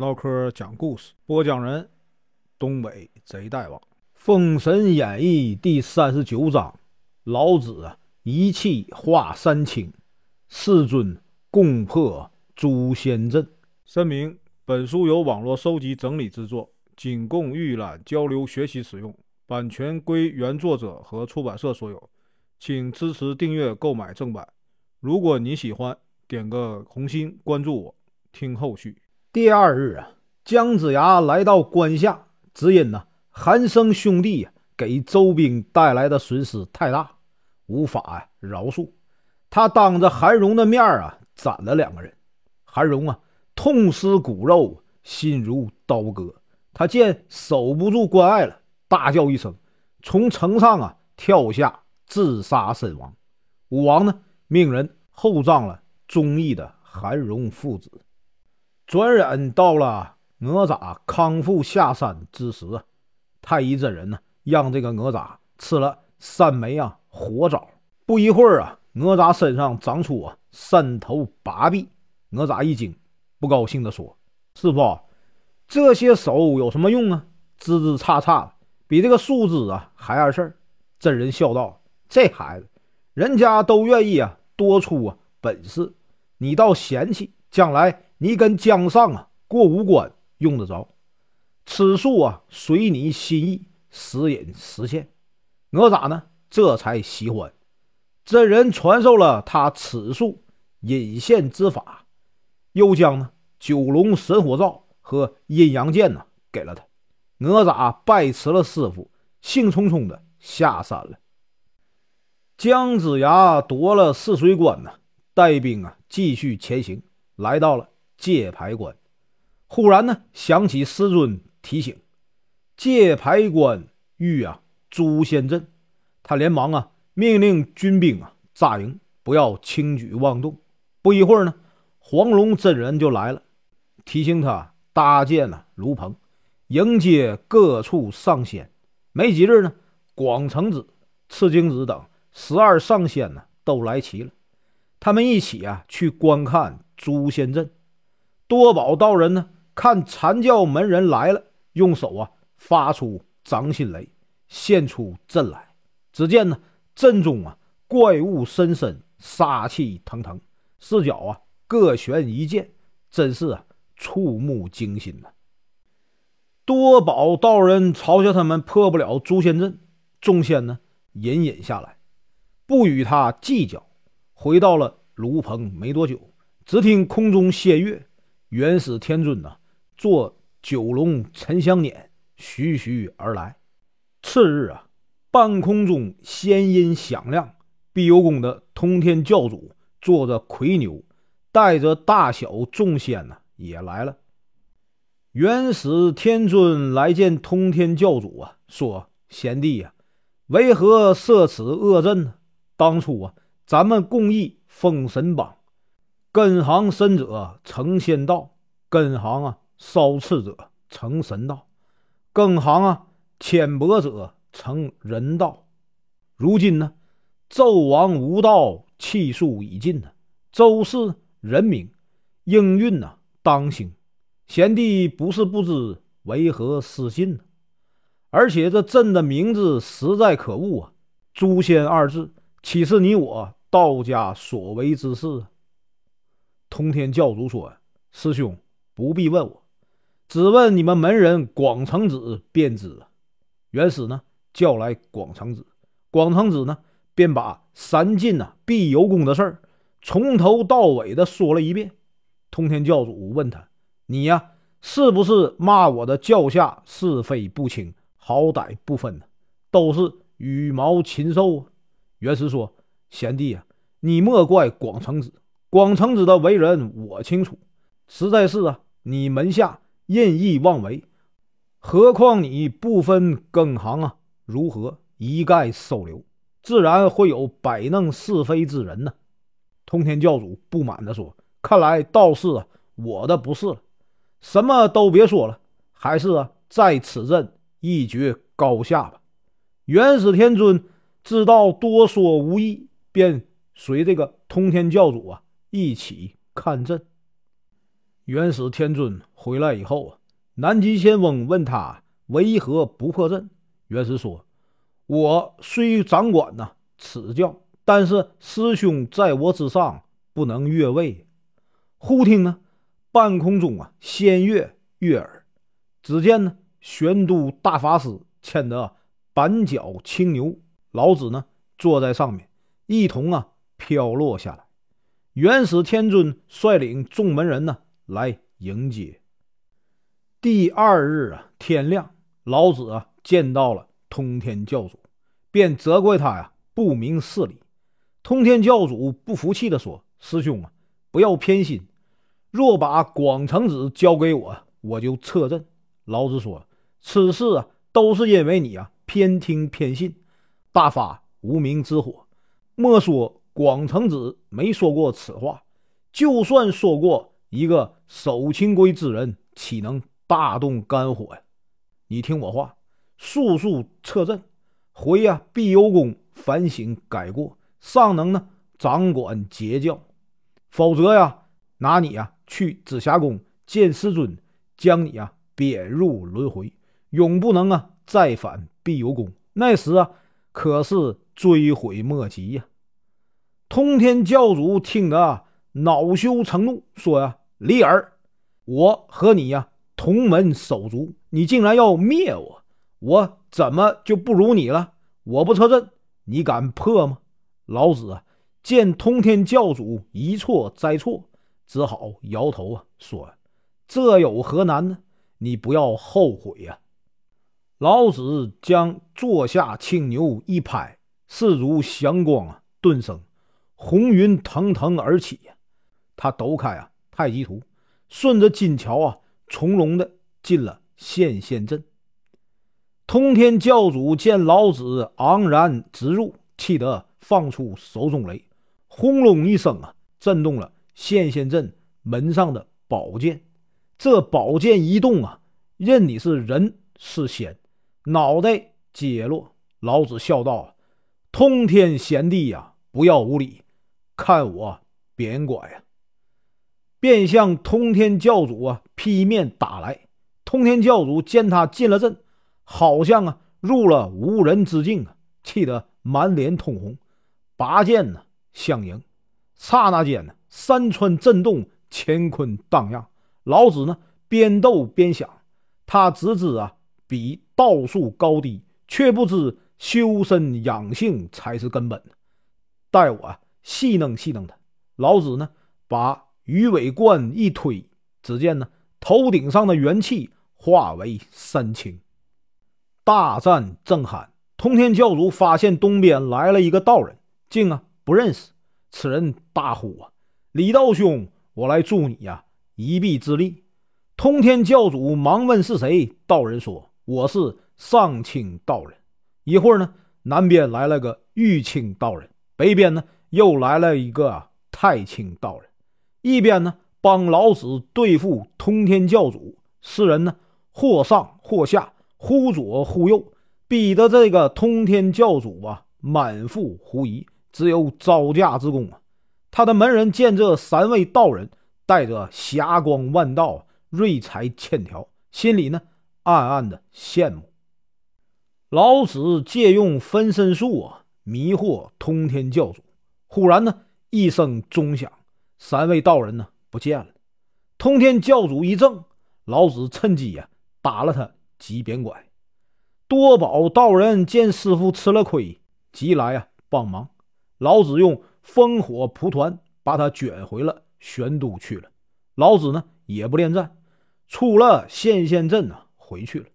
唠嗑讲故事，播讲人：东北贼大王，《封神演义》第三十九章：老子一气化三清，世尊共破诛仙阵。声明：本书由网络收集整理制作，仅供预览、交流、学习使用，版权归原作者和出版社所有，请支持订阅、购买正版。如果你喜欢，点个红心，关注我。听后续。第二日啊，姜子牙来到关下，只因呢韩生兄弟给周兵带来的损失太大，无法啊饶恕。他当着韩荣的面啊斩了两个人。韩荣啊痛失骨肉，心如刀割。他见守不住关隘了，大叫一声，从城上啊跳下，自杀身亡。武王呢命人厚葬了忠义的韩荣父子。转眼到了哪吒康复下山之时，太乙真人呢让这个哪吒吃了三枚啊活枣。不一会儿啊，哪吒身上长出啊三头八臂。哪吒一惊，不高兴地说：“师傅，这些手有什么用啊？枝枝杈杈的，比这个树枝啊还碍事儿。”真人笑道：“这孩子，人家都愿意啊多出啊本事，你倒嫌弃，将来。”你跟江上啊过五关用得着，此术啊随你心意，时隐时现。哪吒呢？这才喜欢。真人传授了他此术隐现之法，又将呢九龙神火罩和阴阳剑呢给了他。哪吒拜辞了师傅，兴冲冲的下山了。姜子牙夺了泗水关呢，带兵啊继续前行，来到了。界牌关，忽然呢想起师尊提醒，界牌关遇啊诛仙阵，他连忙啊命令军兵啊扎营，不要轻举妄动。不一会儿呢，黄龙真人就来了，提醒他搭建了炉棚，迎接各处上仙。没几日呢，广成子、赤精子等十二上仙呢都来齐了，他们一起啊去观看诛仙阵。多宝道人呢，看禅教门人来了，用手啊发出掌心雷，现出阵来。只见呢阵中啊怪物森森，杀气腾腾，四角啊各悬一剑，真是啊触目惊心呐。多宝道人嘲笑他们破不了诛仙阵，众仙呢隐隐下来，不与他计较。回到了炉棚没多久，只听空中仙乐。元始天尊呐，坐九龙沉香辇徐徐而来。次日啊，半空中仙音响亮，碧游宫的通天教主坐着魁牛，带着大小众仙呐也来了。元始天尊来见通天教主啊，说：“贤弟呀，为何设此恶阵呢？当初啊，咱们共议封神榜。”根行深者成仙道，根行啊稍次者成神道，根行啊浅薄者成人道。如今呢，纣王无道，气数已尽呢。周氏人名，应运呐当兴。贤弟不是不知，为何失信呢？而且这朕的名字实在可恶啊！诛仙二字，岂是你我道家所为之事？通天教主说：“师兄不必问我，只问你们门人广成子便知。”元始呢叫来广成子，广成子呢便把三晋呐碧游宫的事儿从头到尾的说了一遍。通天教主问他：“你呀，是不是骂我的教下是非不清，好歹不分呢？都是羽毛禽兽啊！”元始说：“贤弟啊，你莫怪广成子。”广成子的为人我清楚，实在是啊，你门下任意妄为，何况你不分更行啊，如何一概收留？自然会有摆弄是非之人呢。通天教主不满地说：“看来道士啊，我的不是了，什么都别说了，还是啊，在此阵一决高下吧。”元始天尊知道多说无益，便随这个通天教主啊。一起看阵。元始天尊回来以后啊，南极仙翁问他为何不破阵。元始说：“我虽掌管呐此教，但是师兄在我之上，不能越位。”忽听呢，半空中啊，仙乐悦耳。只见呢，玄都大法师牵着板脚青牛，老子呢坐在上面，一同啊飘落下来。元始天尊率领众门人呢来迎接。第二日啊，天亮，老子啊见到了。通天教主便责怪他呀，不明事理。通天教主不服气地说：“师兄啊，不要偏心。若把广成子交给我，我就撤阵。”老子说：“此事啊，都是因为你啊偏听偏信，大发无名之火。莫说广成子没说过此话，就算说过，一个守清规之人，岂能大动肝火呀？你听我话。”速速撤阵，回呀！碧幽宫反省改过，尚能呢掌管截教。否则呀，拿你呀去紫霞宫见师尊，将你呀贬入轮回，永不能啊再返碧游宫。那时啊，可是追悔莫及呀！通天教主听得恼羞成怒，说呀：“李耳，我和你呀同门手足，你竟然要灭我！”我怎么就不如你了？我不撤阵，你敢破吗？老子啊，见通天教主一错再错，只好摇头啊，说：“这有何难呢？你不要后悔呀！”老子将坐下青牛一拍，四如祥光啊，顿生红云腾腾而起呀。他抖开啊太极图，顺着金桥啊，从容的进了献仙镇。通天教主见老子昂然直入，气得放出手中雷，轰隆一声啊，震动了献仙镇门上的宝剑。这宝剑一动啊，任你是人是仙，脑袋皆落。老子笑道：“通天贤弟呀，不要无礼，看我扁拐呀！”便向通天教主啊劈面打来。通天教主见他进了阵。好像啊，入了无人之境啊，气得满脸通红，拔剑呢相迎。刹那间呢，山川震动，乾坤荡漾。老子呢边斗边想，他只知啊比道术高低，却不知修身养性才是根本。待我戏弄戏弄他。老子呢把鱼尾冠一推，只见呢头顶上的元气化为三清。大战正酣，通天教主发现东边来了一个道人，竟啊不认识。此人大呼啊：“李道兄，我来助你呀一臂之力。”通天教主忙问是谁，道人说：“我是上清道人。”一会儿呢，南边来了个玉清道人，北边呢又来了一个太清道人，一边呢帮老子对付通天教主。四人呢或上或下。忽左忽右，逼得这个通天教主啊满腹狐疑，只有招架之功啊。他的门人见这三位道人带着霞光万道、瑞才千条，心里呢暗暗的羡慕。老子借用分身术啊，迷惑通天教主。忽然呢，一声钟响，三位道人呢不见了。通天教主一怔，老子趁机呀打了他。几扁拐，多宝道人见师傅吃了亏，急来啊帮忙。老子用烽火蒲团把他卷回了玄都去了。老子呢也不恋战，出了献仙阵呢回去了。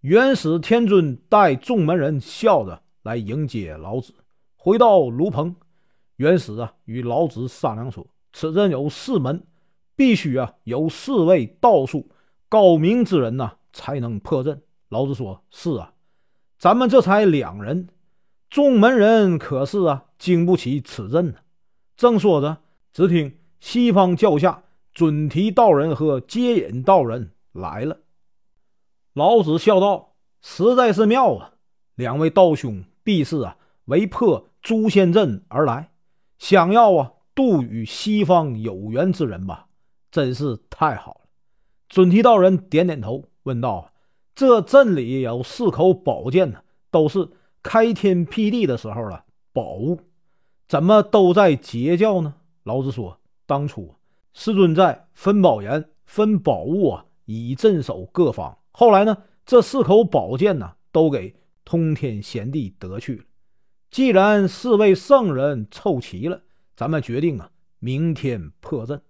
元始天尊带众门人笑着来迎接老子，回到炉棚。元始啊与老子商量说：“此阵有四门，必须啊有四位道术高明之人呐。”才能破阵。老子说：“是啊，咱们这才两人，众门人可是啊经不起此阵呢。”正说着，只听西方脚下准提道人和接引道人来了。老子笑道：“实在是妙啊！两位道兄必是啊为破诛仙阵而来，想要啊度与西方有缘之人吧？真是太好了。准提道人点点头，问道：“这镇里有四口宝剑呢，都是开天辟地的时候了宝物，怎么都在截教呢？”老子说：“当初师尊在分宝岩、分宝物啊，以镇守各方。后来呢，这四口宝剑呢，都给通天贤帝得去了。既然四位圣人凑齐了，咱们决定啊，明天破阵。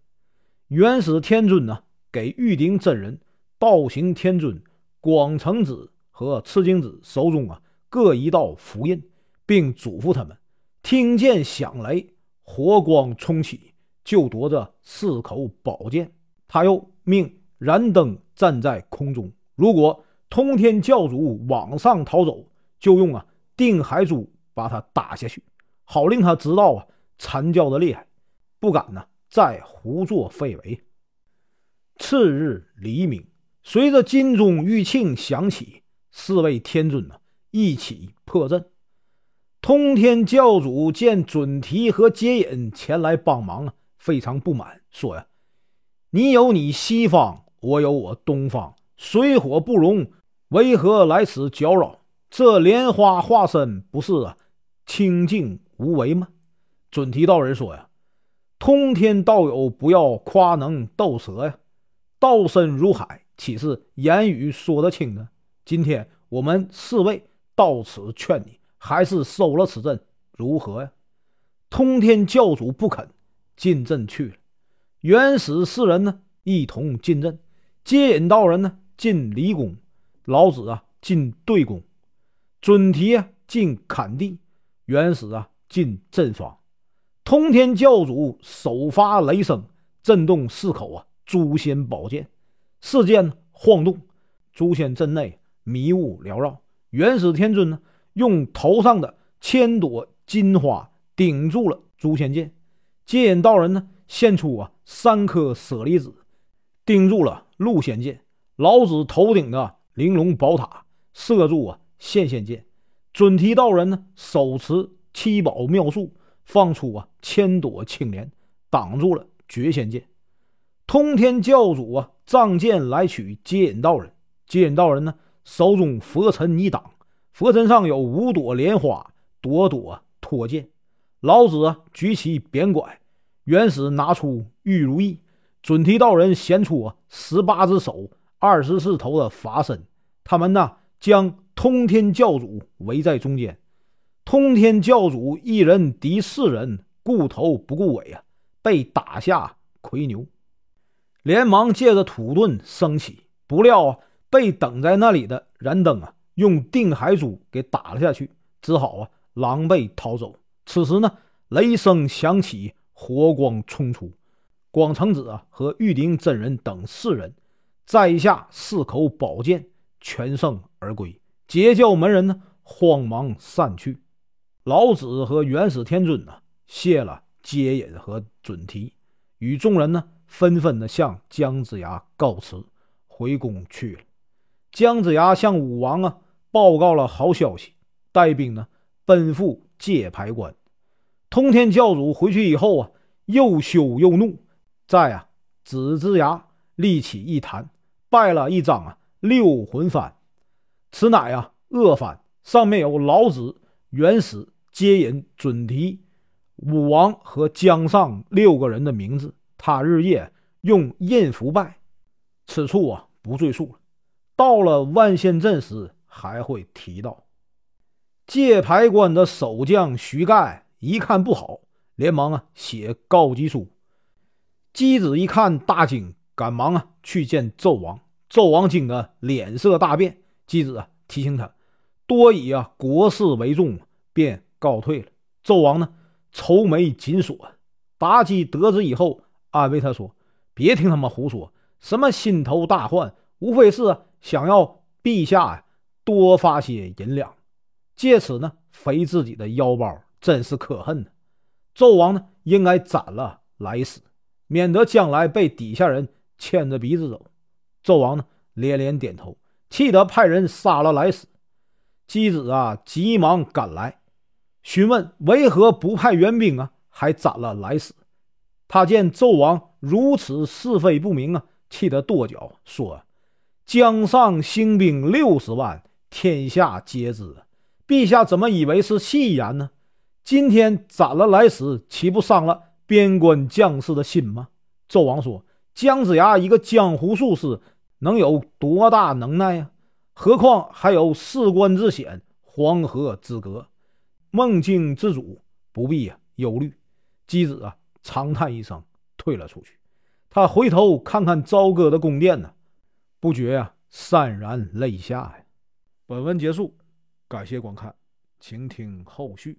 元始天尊呢？”给玉鼎真人、道行天尊、广成子和赤精子手中啊各一道符印，并嘱咐他们：听见响雷，火光冲起，就夺着四口宝剑。他又命燃灯站在空中，如果通天教主往上逃走，就用啊定海珠把他打下去，好令他知道啊禅教的厉害，不敢呢再胡作非为。次日黎明，随着金钟玉磬响起，四位天尊呢一起破阵。通天教主见准提和接引前来帮忙啊，非常不满，说呀：“你有你西方，我有我东方，水火不容，为何来此搅扰？这莲花化身不是啊清净无为吗？”准提道人说呀：“通天道友不要夸能斗舌呀。”道深如海，岂是言语说得清呢？今天我们四位到此劝你，还是收了此阵如何呀？通天教主不肯进阵去了。元始四人呢，一同进阵。接引道人呢，进离宫；老子啊，进对宫；准提啊，进坎地；元始啊，进阵方。通天教主首发雷声，震动四口啊。诛仙宝剑，世间晃动，诛仙阵内迷雾缭绕。元始天尊呢，用头上的千朵金花顶住了诛仙剑。接引道人呢，献出啊三颗舍利子，顶住了戮仙剑。老子头顶的玲珑宝塔射住啊现仙剑。准提道人呢，手持七宝妙术，放出啊千朵青莲，挡住了绝仙剑。通天教主啊，仗剑来取接引道人。接引道人呢，手中佛尘一挡，佛尘上有五朵莲花，朵朵托剑。老子啊，举起扁拐，元始拿出玉如意，准提道人显出啊十八只手，二十四头的法身。他们呢，将通天教主围在中间。通天教主一人敌四人，顾头不顾尾啊，被打下魁牛。连忙借着土遁升起，不料啊，被等在那里的燃灯啊，用定海珠给打了下去，只好啊，狼狈逃走。此时呢，雷声响起，火光冲出，广成子啊和玉鼎真人等四人摘下四口宝剑，全胜而归。截教门人呢，慌忙散去。老子和元始天尊呢，谢了接引和准提，与众人呢。纷纷的向姜子牙告辞，回宫去了。姜子牙向武王啊报告了好消息，带兵呢奔赴界牌关。通天教主回去以后啊，又羞又怒，在啊子之牙立起一坛，拜了一张啊六魂幡，此乃啊恶幡，上面有老子、元始、接引、准提、武王和姜尚六个人的名字。他日夜用印符拜，此处啊不赘述了。到了万仙阵时还会提到。界牌关的守将徐盖一看不好，连忙啊写告急书。姬子一看大惊，赶忙啊去见纣王。纣王惊得脸色大变。姬子啊提醒他，多以啊国事为重，便告退了。纣王呢愁眉紧锁。妲己得知以后。安慰他说：“别听他们胡说，什么心头大患，无非是想要陛下呀多发些银两，借此呢肥自己的腰包，真是可恨呢。纣王呢应该斩了来使，免得将来被底下人牵着鼻子走。”纣王呢连连点头，气得派人杀了来使。姬子啊急忙赶来，询问为何不派援兵啊，还斩了来使。他见纣王如此是非不明啊，气得跺脚，说：“江上兴兵六十万，天下皆知。陛下怎么以为是戏言呢？今天斩了来使，岂不伤了边关将士的心吗？”纣王说：“姜子牙一个江湖术士，能有多大能耐呀？何况还有事关之险，黄河之隔，梦境之主，不必呀忧虑。”姬子啊，长叹一声，退了出去。他回头看看朝歌的宫殿呢，不觉呀潸然泪下呀。本文结束，感谢观看，请听后续。